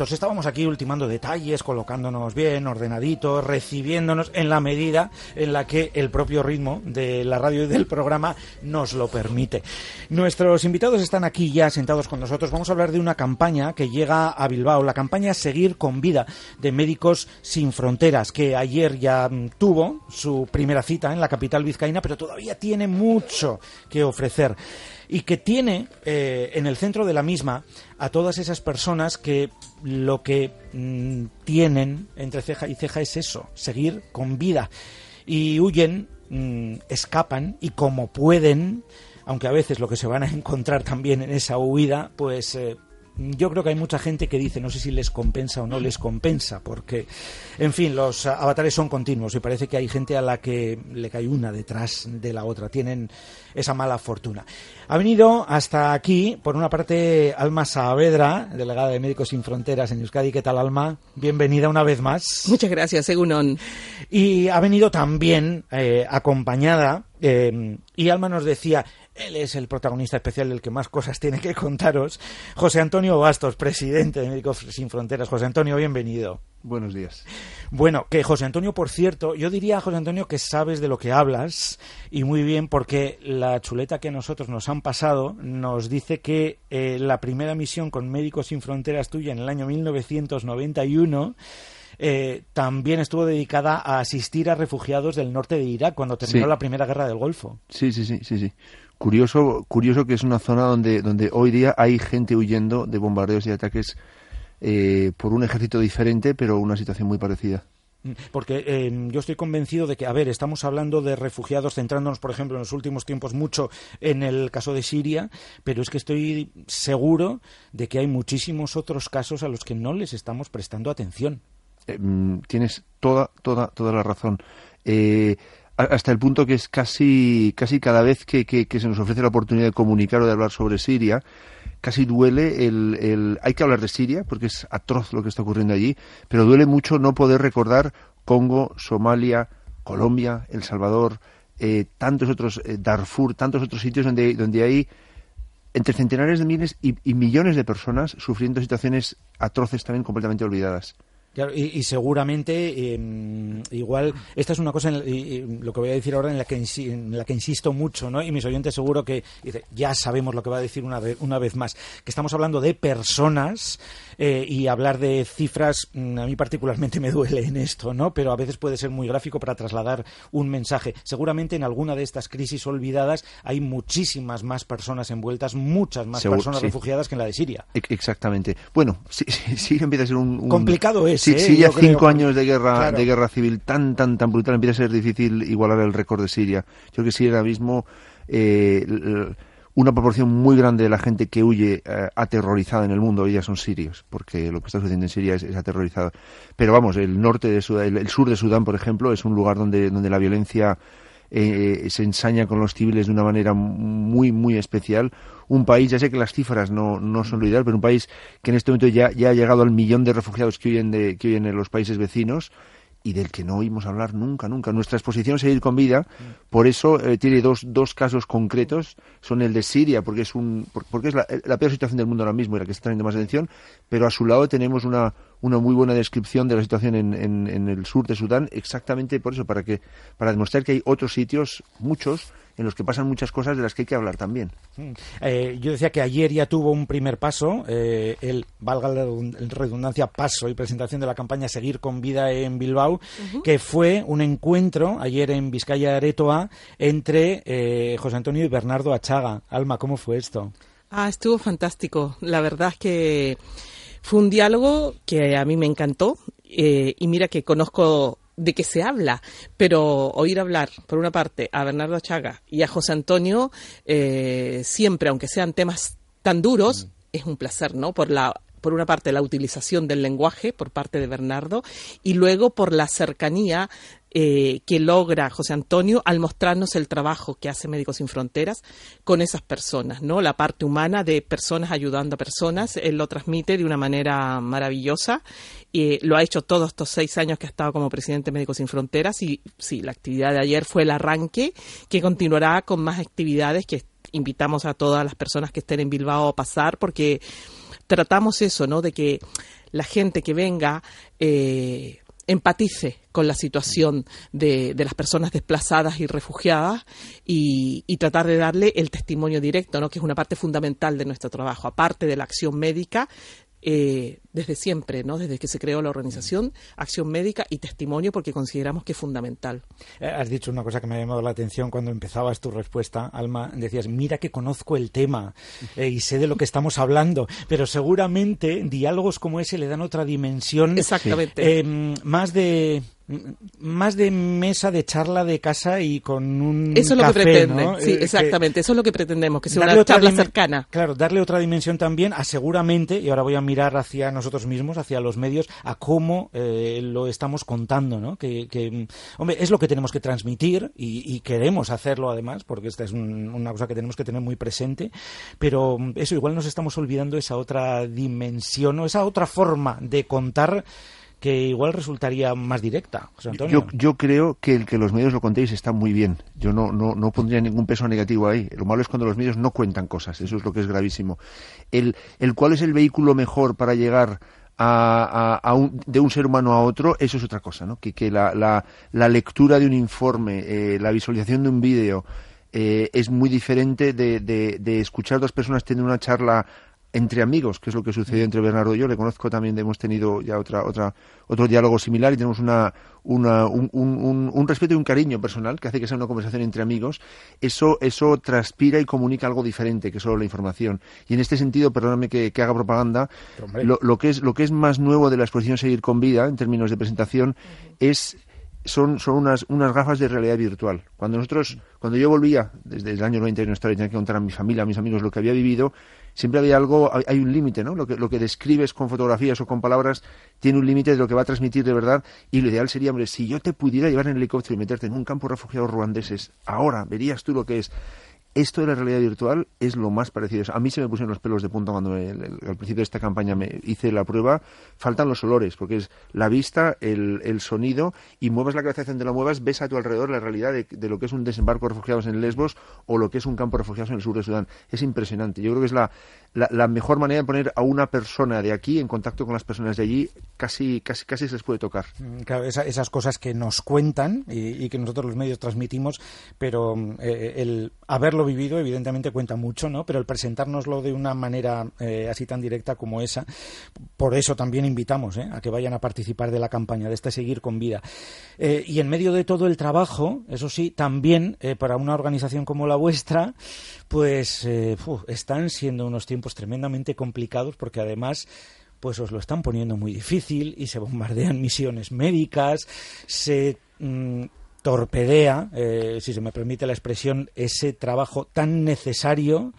Estábamos aquí ultimando detalles, colocándonos bien, ordenaditos, recibiéndonos en la medida en la que el propio ritmo de la radio y del programa nos lo permite. Nuestros invitados están aquí ya sentados con nosotros. Vamos a hablar de una campaña que llega a Bilbao, la campaña Seguir con Vida de Médicos Sin Fronteras, que ayer ya mm, tuvo su primera cita en la capital vizcaína, pero todavía tiene mucho que ofrecer y que tiene eh, en el centro de la misma a todas esas personas que lo que mm, tienen entre ceja y ceja es eso, seguir con vida. Y huyen, mm, escapan y como pueden, aunque a veces lo que se van a encontrar también en esa huida, pues eh, yo creo que hay mucha gente que dice, no sé si les compensa o no les compensa, porque, en fin, los avatares son continuos y parece que hay gente a la que le cae una detrás de la otra, tienen esa mala fortuna. Ha venido hasta aquí, por una parte, Alma Saavedra, delegada de Médicos Sin Fronteras en Euskadi. ¿Qué tal, Alma? Bienvenida una vez más. Muchas gracias, Egunon. Y ha venido también eh, acompañada, eh, y Alma nos decía, él es el protagonista especial del que más cosas tiene que contaros. José Antonio Bastos, presidente de Médicos Sin Fronteras. José Antonio, bienvenido. Buenos días. Bueno, que José Antonio, por cierto, yo diría, José Antonio, que sabes de lo que hablas y muy bien porque la chuleta que a nosotros nos han pasado nos dice que eh, la primera misión con Médicos Sin Fronteras tuya en el año 1991 eh, también estuvo dedicada a asistir a refugiados del norte de Irak cuando terminó Sí. la Primera Guerra del Golfo. Sí, sí, sí, sí, sí. Curioso, curioso que es una zona donde, donde hoy día hay gente huyendo de bombardeos y ataques eh, por un ejército diferente, pero una situación muy parecida. Mm, Porque eh, yo estoy convencido de que, a ver, estamos hablando de refugiados, centrándonos, por ejemplo, en los últimos tiempos mucho en el caso de Siria, pero es que estoy seguro de que hay muchísimos otros casos a los que no les estamos prestando atención. Eh, mm, tienes toda, toda, toda la razón. Eh, hasta el punto que es casi, casi cada vez que, que- se nos ofrece la oportunidad de comunicar o de hablar sobre Siria, casi duele el, el... Hay que hablar de Siria porque es atroz lo que está ocurriendo allí, pero duele mucho no poder recordar Congo, Somalia, Colombia, El Salvador, eh, tantos otros, eh, Darfur, tantos otros sitios donde, donde hay entre centenares de miles y millones de personas sufriendo situaciones atroces también completamente olvidadas. Claro, y, y seguramente eh, igual esta es una cosa en la- y- y lo que voy a decir ahora en la que en la que insisto mucho, ¿no? Y mis oyentes seguro que dice, ya sabemos lo que va a decir una vez una vez más, que estamos hablando de personas eh, y hablar de cifras mm, a mí particularmente me duele en esto, ¿no? Pero a veces puede ser muy gráfico para trasladar un mensaje. Seguramente en alguna de estas crisis olvidadas hay muchísimas más personas envueltas, muchas más personas sí. refugiadas que en la de Siria. Exactamente. Bueno, sí, sí, sí empieza a ser un... un- Complicado es, Sí, ¿eh? sí, ya creo, cinco años de guerra, claro. de guerra civil tan, tan, tan brutal, empieza a ser difícil igualar el récord de Siria. Yo creo que Siria ahora mismo, eh, una proporción muy grande de la gente que huye eh, aterrorizada en el mundo hoy ya son sirios, porque lo que está sucediendo en Siria es, es aterrorizado. Pero vamos, el norte de Sudán, el, el sur de Sudán, por ejemplo, es un lugar donde, donde la violencia eh, se ensaña con los civiles de una manera muy, muy especial. Un país, ya sé que las cifras no, no son lo ideal, pero un país que en este momento ya, ya ha llegado al millón de refugiados que huyen, de, que huyen en los países vecinos y del que no oímos hablar nunca, nunca. Nuestra exposición Seguir con Vida, por eso eh, tiene dos, dos casos concretos, son el de Siria, porque es, un, por- porque es la, la peor situación del mundo ahora mismo y la que está teniendo más atención, pero a su lado tenemos una, una muy buena descripción de la situación en, en, en el sur de Sudán, exactamente por eso, para, que, para demostrar que hay otros sitios, muchos, en los que pasan muchas cosas de las que hay que hablar también. Mm. Eh, yo decía que ayer ya tuvo un primer paso, eh, el, valga la redun- redundancia, paso y presentación de la campaña Seguir con Vida en Bilbao, que fue un encuentro ayer en Vizcaya Aretoa entre eh, José Antonio y Bernardo Achaga. Alma, ¿cómo fue esto? Ah, estuvo fantástico. La verdad es que fue un diálogo que a mí me encantó. eh, y mira que conozco de qué se habla, pero oír hablar, por una parte, a Bernardo Chaga y a José Antonio, eh, siempre, aunque sean temas tan duros, es un placer, ¿no? Por la por una parte la utilización del lenguaje por parte de Bernardo y luego por la cercanía eh, que logra José Antonio al mostrarnos el trabajo que hace Médicos Sin Fronteras con esas personas, ¿no? La parte humana de personas ayudando a personas, él lo transmite de una manera maravillosa y lo ha hecho todos estos seis años que ha estado como presidente de Médicos Sin Fronteras y sí, la actividad de ayer fue el arranque que continuará con más actividades que invitamos a todas las personas que estén en Bilbao a pasar porque tratamos eso, ¿no? De que la gente que venga eh, empatice con la situación de, las personas desplazadas y refugiadas y, y, tratar de darle el testimonio directo, ¿no? que es una parte fundamental de nuestro trabajo, aparte de la acción médica, eh, desde siempre, ¿no? Desde que se creó la organización, acción médica y testimonio, porque consideramos que es fundamental. Eh, has dicho una cosa que me ha llamado la atención cuando empezabas tu respuesta, Alma. Decías, mira que conozco el tema eh, y sé de lo que estamos hablando, pero seguramente diálogos como ese le dan otra dimensión. Exactamente. más de más de mesa de charla de casa y con un eso es lo que pretende sí exactamente eso es lo que pretendemos que sea una charla cercana claro darle otra dimensión también a seguramente y ahora voy a mirar hacia nosotros mismos hacia los medios a cómo eh, lo estamos contando no que, hombre es lo que tenemos que transmitir y, queremos hacerlo además porque esta es una cosa que tenemos que tener muy presente pero eso igual nos estamos olvidando esa otra dimensión o esa otra forma de contar que igual resultaría más directa. Yo, yo, creo que el que los medios lo contéis está muy bien. Yo no, no, no pondría ningún peso negativo ahí. Lo malo es cuando los medios no cuentan cosas. Eso es lo que es gravísimo. El, el cuál es el vehículo mejor para llegar a, a, un, de un ser humano a otro, eso es otra cosa, ¿no? Que, que la, la, la lectura de un informe, eh, la visualización de un vídeo, eh, es muy diferente de, de, de, escuchar dos personas teniendo una charla entre amigos, que es lo que sucedió entre Bernardo y yo. Le conozco también, hemos tenido ya otra, otra, otro diálogo similar y tenemos una, una un, un, un, respeto y un cariño personal que hace que sea una conversación entre amigos. Eso, eso transpira y comunica algo diferente que solo la información. Y en este sentido, perdóname que, haga propaganda, lo, lo, que es, lo que es más nuevo de la exposición Seguir con Vida, en términos de presentación, es son, son unas, unas gafas de realidad virtual. Cuando nosotros, cuando yo volvía desde el año 90 de nuestra tenía que contar a mi familia, a mis amigos lo que había vivido, siempre había algo, hay, un límite, ¿no? Lo que, lo que describes con fotografías o con palabras tiene un límite de lo que va a transmitir de verdad y lo ideal sería, hombre, si yo te pudiera llevar en helicóptero y meterte en un campo de refugiados ruandeses, ahora verías tú lo que es esto de la realidad virtual es lo más parecido. A mí se me pusieron los pelos de punta cuando al principio de esta campaña me hice la prueba. Faltan los olores, porque es la vista, el, el sonido, y muevas la cabeza donde la muevas, ves a tu alrededor la realidad de, lo que es un desembarco de refugiados en Lesbos o lo que es un campo de refugiados en el sur de Sudán. Es impresionante. Yo creo que es la, la, mejor manera de poner a una persona de aquí en contacto con las personas de allí, casi, casi, casi se les puede tocar. Mm, claro, esas cosas que nos cuentan y, que nosotros los medios transmitimos, pero mm, eh, el haberlo vivido evidentemente cuenta mucho, ¿no? Pero el presentárnoslo de una manera eh, así tan directa como esa, por eso también invitamos ¿eh? a que vayan a participar de la campaña, de este Seguir con Vida. y en medio de todo el trabajo, eso sí, también para una organización como la vuestra, pues están siendo unos tiempos tremendamente complicados porque además pues os lo están poniendo muy difícil y se bombardean misiones médicas, se mm, torpedea, eh, si se me permite la expresión, ese trabajo tan necesario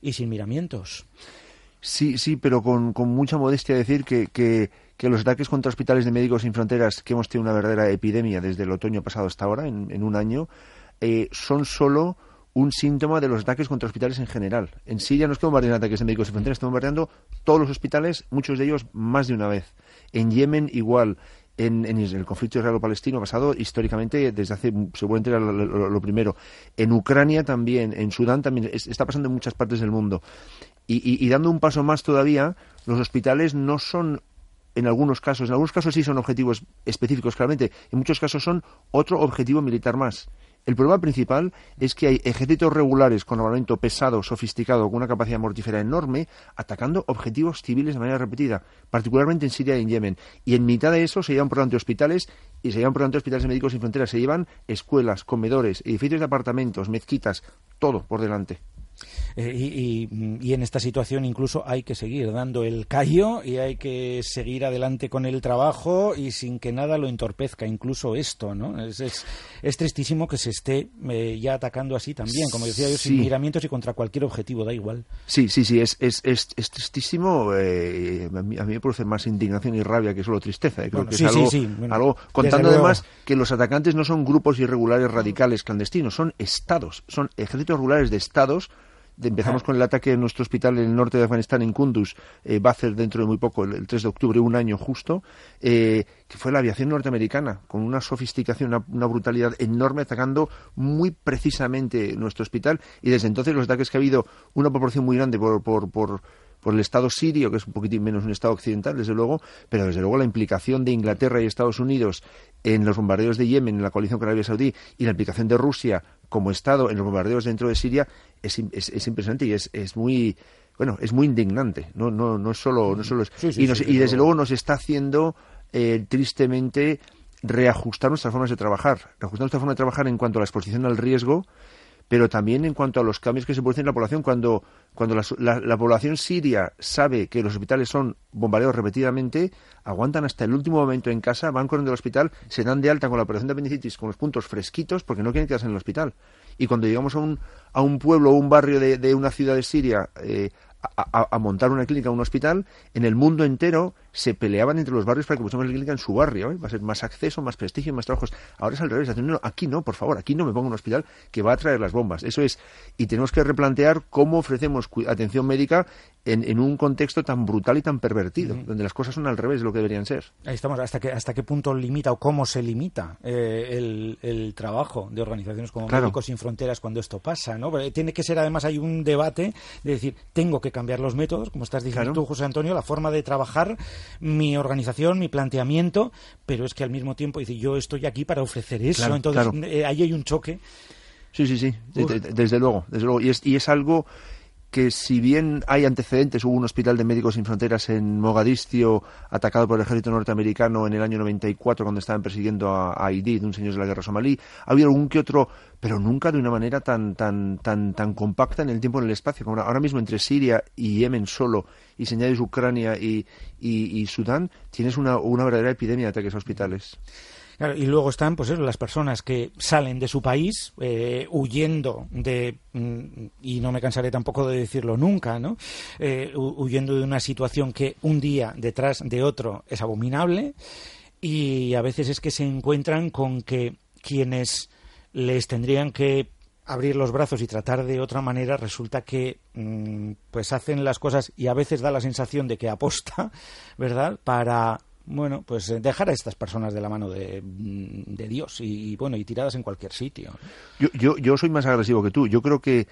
y sin miramientos. Sí, sí, pero con, mucha modestia decir que, que, los ataques contra hospitales de Médicos Sin Fronteras, que hemos tenido una verdadera epidemia desde el otoño pasado hasta ahora, en, un año, eh, son solo un síntoma de los ataques contra hospitales en general. En Siria no es que ataques de médicos de frontera, están bombardeando todos los hospitales, muchos de ellos más de una vez. En Yemen igual. En, el conflicto israelo-palestino pasado históricamente desde hace seguramente era lo, primero. En Ucrania también en Sudán también está pasando en muchas partes del mundo. Y, dando un paso más todavía los hospitales no son en algunos casos en algunos casos sí son objetivos específicos claramente en muchos casos son otro objetivo militar más el problema principal es que hay ejércitos regulares con armamento pesado, sofisticado, con una capacidad mortífera enorme, atacando objetivos civiles de manera repetida, particularmente en Siria y en Yemen. Y en mitad de eso se llevan por delante hospitales y se llevan por delante hospitales de médicos sin fronteras. Se llevan escuelas, comedores, edificios de apartamentos, mezquitas, todo por delante. Eh, y, en esta situación incluso hay que seguir dando el callo y hay que seguir adelante con el trabajo y sin que nada lo entorpezca, incluso esto, ¿no? Es, es, tristísimo que se esté eh, ya atacando así también, como decía yo, sin miramientos y contra cualquier objetivo, da igual. Sí, sí, sí, es, es, es, tristísimo. Eh, a, mí, me produce más indignación y rabia que solo tristeza. Creo que es algo, contando además que los atacantes no son grupos irregulares radicales clandestinos, son estados, son ejércitos regulares de estados empezamos con el ataque en nuestro hospital en el norte de Afganistán, en Kunduz, eh, va a ser dentro de muy poco, el, 3 de octubre, un año justo, eh, que fue la aviación norteamericana, con una sofisticación, una, brutalidad enorme, atacando muy precisamente nuestro hospital, y desde entonces los ataques que ha habido, una proporción muy grande por, por, por por el Estado sirio, que es un poquitín menos un Estado occidental, desde luego, pero desde luego la implicación de Inglaterra y Estados Unidos en los bombardeos de Yemen, en la coalición con Arabia Saudí, y la implicación de Rusia como Estado en los bombardeos dentro de Siria es, es, impresionante y es, es muy bueno es muy indignante. No no no solo no solo y, y desde luego nos está haciendo eh, tristemente reajustar nuestras formas de trabajar. Reajustar nuestra forma de trabajar en cuanto a la exposición al riesgo pero también en cuanto a los cambios que se producen en la población. Cuando, cuando la, población siria sabe que los hospitales son bombardeados repetidamente, aguantan hasta el último momento en casa, van corriendo al hospital, se dan de alta con la operación de apendicitis con los puntos fresquitos porque no quieren quedarse en el hospital. Y cuando llegamos a un, a un pueblo o un barrio de, de una ciudad de Siria eh, a, montar una clínica un hospital, en el mundo entero se peleaban entre los barrios para que pusiéramos la clínica en su barrio. ¿eh? Va a ser más acceso, más prestigio, más trabajos. Ahora es al revés. aquí no, por favor, aquí no me pongo un hospital que va a traer las bombas. Eso es. Y tenemos que replantear cómo ofrecemos atención médica en, un contexto tan brutal y tan pervertido, donde las cosas son al revés de lo que deberían ser. Ahí estamos. ¿Hasta qué, hasta qué punto limita o cómo se limita eh, el, trabajo de organizaciones como Médicos Sin Fronteras cuando esto pasa? ¿no? tiene que ser, además, hay un debate de decir, tengo que cambiar los métodos, como estás diciendo tú, José Antonio, la forma de trabajar, mi organización, mi planteamiento, pero es que al mismo tiempo dice, yo estoy aquí para ofrecer eso. Entonces, eh, ahí hay un choque. Sí, sí, sí, desde luego, desde luego. Y es, y es algo que si bien hay antecedentes, hubo un hospital de médicos sin fronteras en Mogadiscio atacado por el ejército norteamericano en el año 94 cuando estaban persiguiendo a, a de un señor de la guerra somalí. Ha habido algún que otro, pero nunca de una manera tan tan tan tan compacta en el tiempo y en el espacio. Como ahora mismo entre Siria y Yemen solo y si Ucrania y, y, Sudán, tienes una, una verdadera epidemia de ataques a hospitales y luego están, pues eso, las personas que salen de su país eh, huyendo de, mm, y no me cansaré tampoco de decirlo nunca, ¿no? Eh, huyendo de una situación que un día detrás de otro es abominable y a veces es que se encuentran con que quienes les tendrían que abrir los brazos y tratar de otra manera resulta que mm, pues hacen las cosas y a veces da la sensación de que aposta, ¿verdad? Para bueno, pues eh, dejar a estas personas de la mano de, mm, Dios y, bueno, y tiradas en cualquier sitio. Yo, yo, yo soy más agresivo que tú. Yo creo que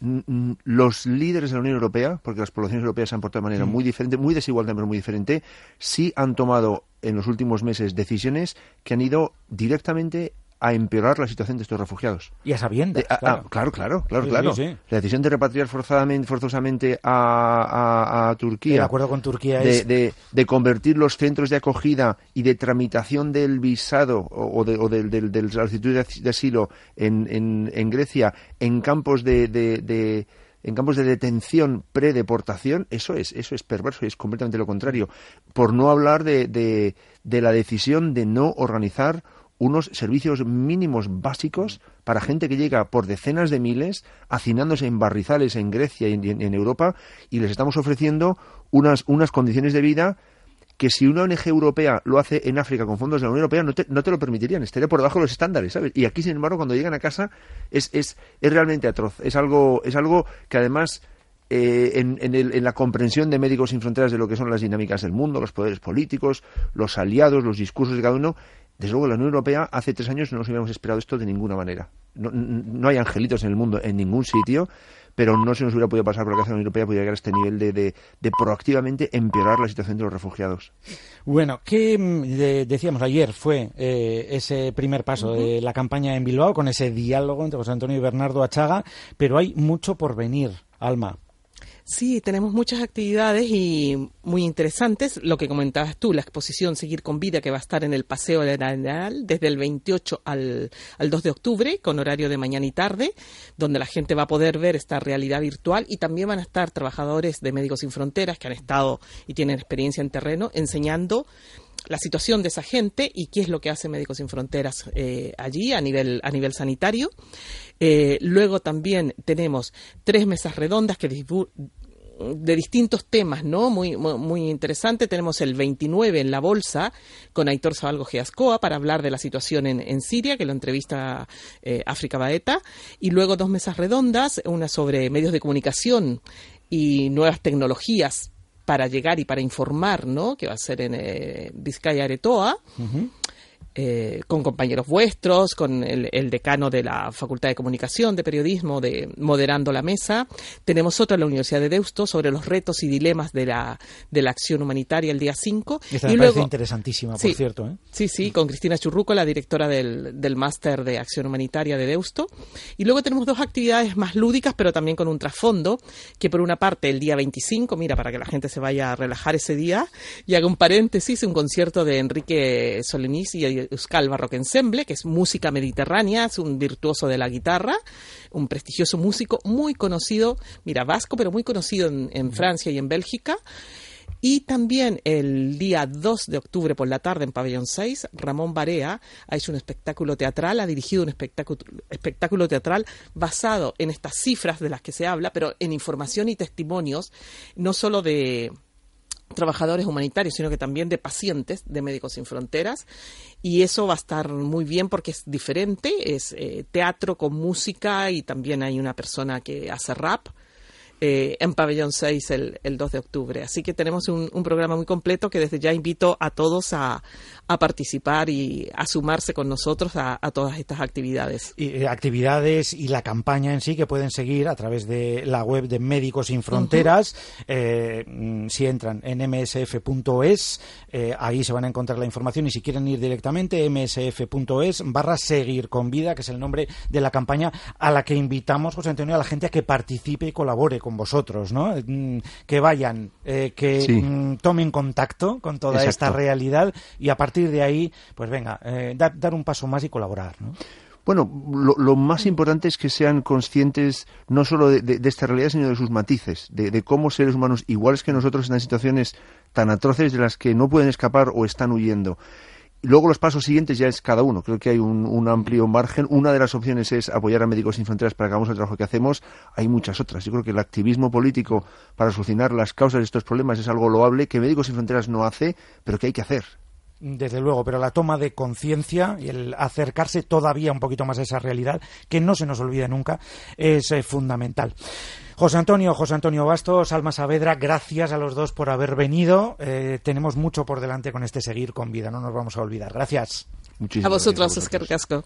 mm, mm, los líderes de la Unión Europea, porque las poblaciones europeas se han portado de manera muy diferente, muy desigual, pero muy diferente, sí han tomado en los últimos meses decisiones que han ido directamente a empeorar la situación de estos refugiados. Y a sabiendas. claro. claro, claro, claro, claro. La decisión de repatriar forzadamente, forzosamente a, Turquía. El acuerdo con Turquía de, es... de, convertir los centros de acogida y de tramitación del visado o, de, o del, del, del solicitud de asilo en, en, Grecia en campos de, en campos de detención pre-deportación, eso es, eso es perverso y es completamente lo contrario. Por no hablar de, de, de la decisión de no organizar unos servicios mínimos básicos para gente que llega por decenas de miles, hacinándose en barrizales en Grecia y en, Europa, y les estamos ofreciendo unas, unas condiciones de vida que si una ONG europea lo hace en África con fondos de la Unión Europea no te, no te lo permitirían, estaría por debajo de los estándares, ¿sabes? Y aquí, sin embargo, cuando llegan a casa es, es, es realmente atroz. Es algo, es algo que además eh, en, en, el, en, la comprensión de Médicos Sin Fronteras de lo que son las dinámicas del mundo, los poderes políticos, los aliados, los discursos de cada uno, desde luego, la Unión Europea hace tres años no nos hubiéramos esperado esto de ninguna manera. No, hay angelitos en el mundo, en ningún sitio, pero no se nos hubiera podido pasar por la cabeza la Unión Europea pudiera llegar a este nivel de, de, proactivamente empeorar la situación de los refugiados. Bueno, ¿qué mm, decíamos ayer fue eh, ese primer paso de la campaña en Bilbao con ese diálogo entre José Antonio y Bernardo Achaga, pero hay mucho por venir, Alma. Sí, tenemos muchas actividades y muy interesantes. Lo que comentabas tú, la exposición Seguir con Vida, que va a estar en el Paseo de Arenal desde el 28 al, al 2 de octubre, con horario de mañana y tarde, donde la gente va a poder ver esta realidad virtual y también van a estar trabajadores de Médicos Sin Fronteras que han estado y tienen experiencia en terreno enseñando la situación de esa gente y qué es lo que hace Médicos Sin Fronteras eh, allí a nivel, a nivel sanitario. Eh, luego también tenemos tres mesas redondas que de distintos temas, ¿no? Muy, muy, interesante. Tenemos el 29 en la bolsa con Aitor Zabalgo Giascoa para hablar de la situación en, en Siria, que lo entrevista eh, África Baeta. Y luego dos mesas redondas, una sobre medios de comunicación y nuevas tecnologías para llegar y para informar, ¿no? Que va a ser en eh, Vizcaya Aretoa. Eh, con compañeros vuestros, con el, decano de la Facultad de Comunicación, de Periodismo, de Moderando la Mesa. Tenemos otro en la Universidad de Deusto sobre los retos y dilemas de la, de la acción humanitaria el día 5. Esta y me parece interesantísima, por cierto. ¿eh? Sí, sí, con Cristina Churruco, la directora del, del Máster de Acción Humanitaria de Deusto. Y luego tenemos dos actividades más lúdicas, pero también con un trasfondo, que por una parte el día 25, mira, para que la gente se vaya a relajar ese día, y haga un paréntesis, un concierto de Enrique Solenís y Euskal Barroque Ensemble, que es música mediterránea, es un virtuoso de la guitarra, un prestigioso músico muy conocido, mira, vasco, pero muy conocido en, Francia y en Bélgica. Y también el día 2 de octubre por la tarde en Pabellón 6, Ramón Barea ha hecho un espectáculo teatral, ha dirigido un espectáculo, espectáculo teatral basado en estas cifras de las que se habla, pero en información y testimonios, no solo de, trabajadores humanitarios, sino que también de pacientes de Médicos Sin Fronteras. Y eso va a estar muy bien porque es diferente, es eh, teatro con música y también hay una persona que hace rap. Eh, en Pabellón 6 el, el, 2 de octubre. Así que tenemos un, un, programa muy completo que desde ya invito a todos a, a participar y a sumarse con nosotros a, a todas estas actividades. Y, eh, actividades y la campaña en sí que pueden seguir a través de la web de Médicos Sin Fronteras. Uh -huh. eh, mm, si entran en msf.es, eh, ahí se van a encontrar la información y si quieren ir directamente, msf.es barra seguir con vida, que es el nombre de la campaña a la que invitamos, José Antonio, a la gente a que participe y colabore con vosotros, ¿no? Mm, que vayan, eh, que sí. mm, tomen contacto con toda Exacto. esta realidad y a partir de ahí, pues venga, eh, dar, dar, un paso más y colaborar, ¿no? Bueno, lo, lo, más importante es que sean conscientes no solo de, de, de esta realidad, sino de sus matices, de, de, cómo seres humanos iguales que nosotros están en situaciones tan atroces de las que no pueden escapar o están huyendo. Luego los pasos siguientes ya es cada uno. Creo que hay un, amplio margen. Una de las opciones es apoyar a Médicos Sin Fronteras para que hagamos el trabajo que hacemos. Hay muchas otras. Yo creo que el activismo político para solucionar las causas de estos problemas es algo loable que Médicos Sin Fronteras no hace, pero que hay que hacer. Desde luego, pero la toma de conciencia y el acercarse todavía un poquito más a esa realidad, que no se nos olvide nunca, es eh, fundamental. José Antonio, José Antonio Bastos, Alma Saavedra, gracias a los dos por haber venido. Eh, tenemos mucho por delante con este seguir con vida, no nos vamos a olvidar. Gracias. Muchísimas a vosotros, Oscar Casco.